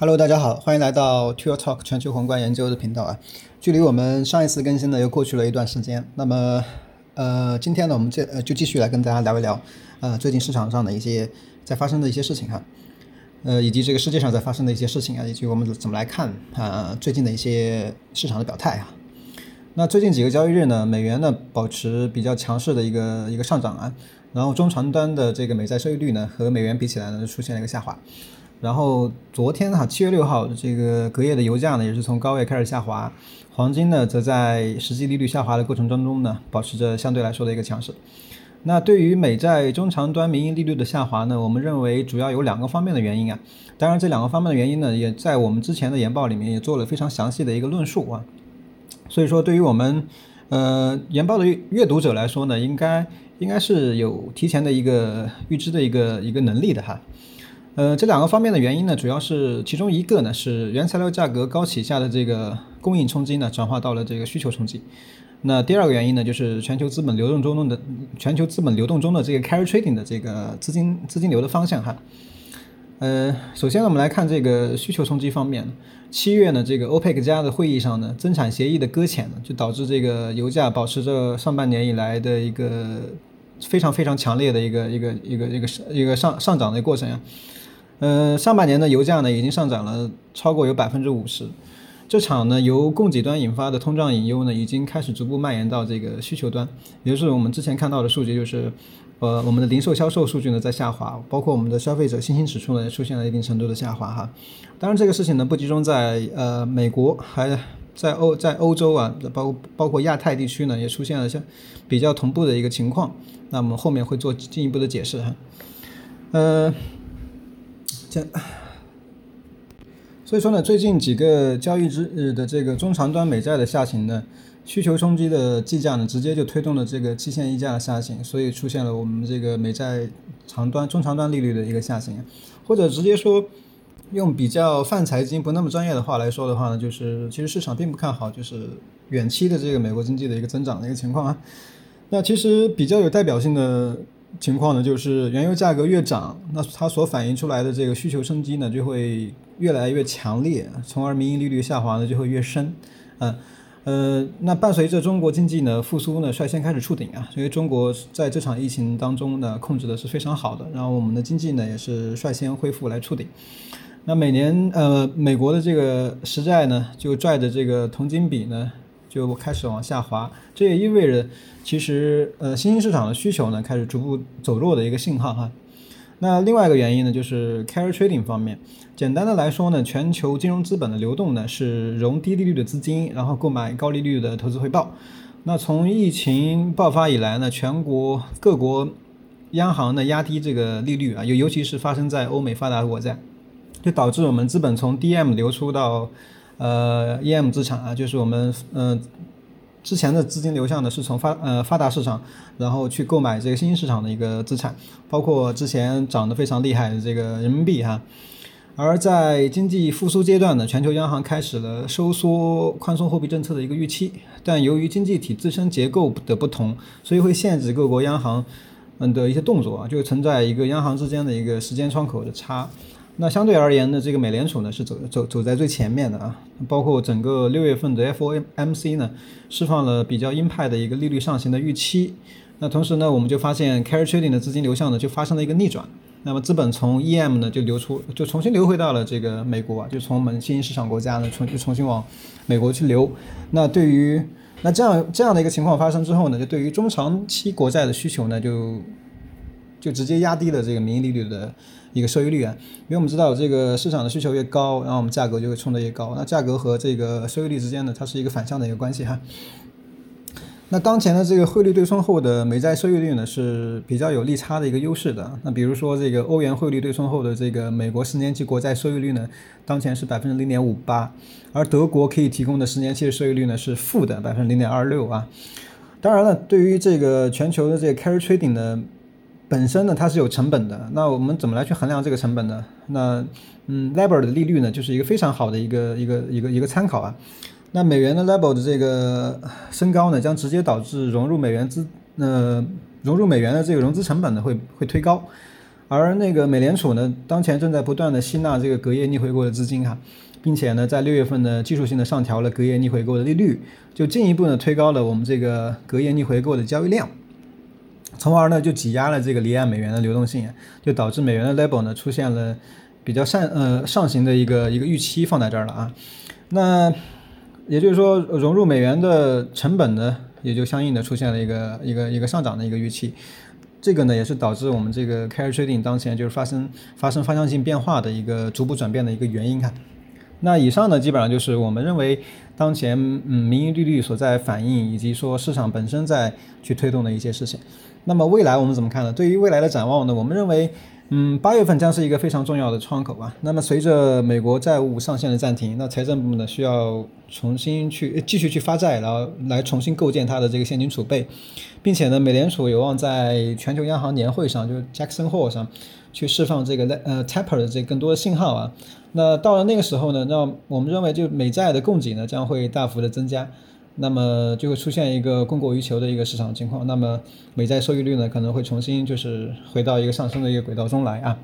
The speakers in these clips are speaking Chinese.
Hello，大家好，欢迎来到 Tour Talk 全球宏观研究的频道啊。距离我们上一次更新呢，又过去了一段时间。那么，呃，今天呢，我们这呃就继续来跟大家聊一聊，呃，最近市场上的一些在发生的一些事情哈，呃，以及这个世界上在发生的一些事情啊，以及我们怎么来看啊最近的一些市场的表态啊。那最近几个交易日呢，美元呢保持比较强势的一个一个上涨啊，然后中长端的这个美债收益率呢和美元比起来呢出现了一个下滑。然后昨天哈，七月六号这个隔夜的油价呢，也是从高位开始下滑，黄金呢，则在实际利率下滑的过程当中呢，保持着相对来说的一个强势。那对于美债中长端名义利率的下滑呢，我们认为主要有两个方面的原因啊。当然，这两个方面的原因呢，也在我们之前的研报里面也做了非常详细的一个论述啊。所以说，对于我们呃研报的阅读者来说呢，应该应该是有提前的一个预知的一个一个能力的哈。呃，这两个方面的原因呢，主要是其中一个呢是原材料价格高企下的这个供应冲击呢，转化到了这个需求冲击。那第二个原因呢，就是全球资本流动中的全球资本流动中的这个 carry trading 的这个资金资金流的方向哈。呃，首先呢，我们来看这个需求冲击方面。七月呢，这个 OPEC 加的会议上呢，增产协议的搁浅呢，就导致这个油价保持着上半年以来的一个非常非常强烈的一个一个一个一个一个上上涨的过程啊。呃，上半年的油价呢已经上涨了超过有百分之五十，这场呢由供给端引发的通胀隐忧呢已经开始逐步蔓延到这个需求端，也就是我们之前看到的数据，就是呃我们的零售销售数据呢在下滑，包括我们的消费者信心指数呢也出现了一定程度的下滑哈。当然这个事情呢不集中在呃美国，还在欧在欧洲啊，包包括亚太地区呢也出现了像比较同步的一个情况，那我们后面会做进一步的解释哈，呃。这，所以说呢，最近几个交易日的这个中长端美债的下行呢，需求冲击的计价呢，直接就推动了这个期限溢价的下行，所以出现了我们这个美债长端、中长端利率的一个下行，或者直接说，用比较泛财经不那么专业的话来说的话呢，就是其实市场并不看好，就是远期的这个美国经济的一个增长的一个情况啊。那其实比较有代表性的。情况呢，就是原油价格越涨，那它所反映出来的这个需求升级呢，就会越来越强烈，从而名义利率下滑呢就会越深，嗯，呃，那伴随着中国经济呢复苏呢率先开始触顶啊，因为中国在这场疫情当中呢控制的是非常好的，然后我们的经济呢也是率先恢复来触顶，那每年呃美国的这个实债呢就拽着这个铜金比呢。就开始往下滑，这也意味着其实呃新兴市场的需求呢开始逐步走弱的一个信号哈。那另外一个原因呢就是 carry trading 方面，简单的来说呢，全球金融资本的流动呢是融低利率的资金，然后购买高利率的投资回报。那从疫情爆发以来呢，全国各国央行呢压低这个利率啊，尤尤其是发生在欧美发达国家，就导致我们资本从 DM 流出到。呃，EM 资产啊，就是我们嗯之前的资金流向呢，是从发呃发达市场，然后去购买这个新兴市场的一个资产，包括之前涨得非常厉害的这个人民币哈。而在经济复苏阶段呢，全球央行开始了收缩宽松货币政策的一个预期，但由于经济体自身结构的不同，所以会限制各国央行嗯的一些动作啊，就存在一个央行之间的一个时间窗口的差。那相对而言呢，这个美联储呢是走走走在最前面的啊，包括整个六月份的 FOMC 呢，释放了比较鹰派的一个利率上行的预期。那同时呢，我们就发现 carry trading 的资金流向呢就发生了一个逆转，那么资本从 EM 呢就流出，就重新流回到了这个美国啊，就从我们新兴市场国家呢重就重新往美国去流。那对于那这样这样的一个情况发生之后呢，就对于中长期国债的需求呢就。就直接压低了这个名义利率的一个收益率啊，因为我们知道这个市场的需求越高，然后我们价格就会冲得越高。那价格和这个收益率之间呢，它是一个反向的一个关系哈。那当前的这个汇率对冲后的美债收益率呢是比较有利差的一个优势的。那比如说这个欧元汇率对冲后的这个美国十年期国债收益率呢，当前是百分之零点五八，而德国可以提供的十年期的收益率呢是负的百分之零点二六啊。当然了，对于这个全球的这个 carry trading 呢。本身呢，它是有成本的。那我们怎么来去衡量这个成本呢？那，嗯，LIBOR 的利率呢，就是一个非常好的一个一个一个一个参考啊。那美元的 LIBOR 的这个升高呢，将直接导致融入美元资呃融入美元的这个融资成本呢会会推高。而那个美联储呢，当前正在不断的吸纳这个隔夜逆回购的资金哈，并且呢，在六月份呢，技术性的上调了隔夜逆回购的利率，就进一步呢推高了我们这个隔夜逆回购的交易量，从而呢就挤压了这个离岸美元的流动性，就导致美元的 level 呢出现了比较上呃上行的一个一个预期放在这儿了啊，那也就是说融入美元的成本呢也就相应的出现了一个一个一个上涨的一个预期。这个呢，也是导致我们这个 carry trading 当前就是发生发生方向性变化的一个逐步转变的一个原因哈。那以上呢，基本上就是我们认为当前嗯民营利率所在反应，以及说市场本身在去推动的一些事情。那么未来我们怎么看呢？对于未来的展望呢，我们认为。嗯，八月份将是一个非常重要的窗口啊。那么随着美国债务上限的暂停，那财政部呢需要重新去继续去发债，然后来重新构建它的这个现金储备，并且呢，美联储有望在全球央行年会上，就是 Jackson Hole 上去释放这个呃 taper 的这更多的信号啊。那到了那个时候呢，那我们认为就美债的供给呢将会大幅的增加。那么就会出现一个供过于求的一个市场情况，那么美债收益率呢可能会重新就是回到一个上升的一个轨道中来啊。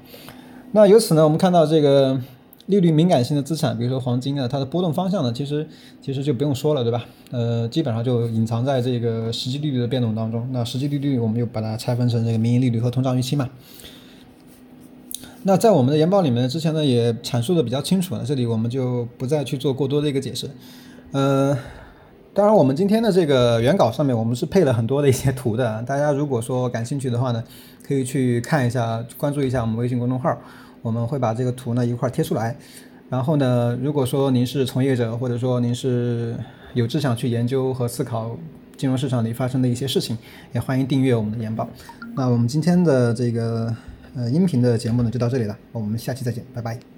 那由此呢，我们看到这个利率敏感性的资产，比如说黄金啊，它的波动方向呢，其实其实就不用说了，对吧？呃，基本上就隐藏在这个实际利率的变动当中。那实际利率我们就把它拆分成这个名义利率和通胀预期嘛。那在我们的研报里面之前呢也阐述的比较清楚了，这里我们就不再去做过多的一个解释，呃。当然，我们今天的这个原稿上面，我们是配了很多的一些图的。大家如果说感兴趣的话呢，可以去看一下，关注一下我们微信公众号，我们会把这个图呢一块贴出来。然后呢，如果说您是从业者，或者说您是有志向去研究和思考金融市场里发生的一些事情，也欢迎订阅我们的研报。那我们今天的这个呃音频的节目呢，就到这里了，我们下期再见，拜拜。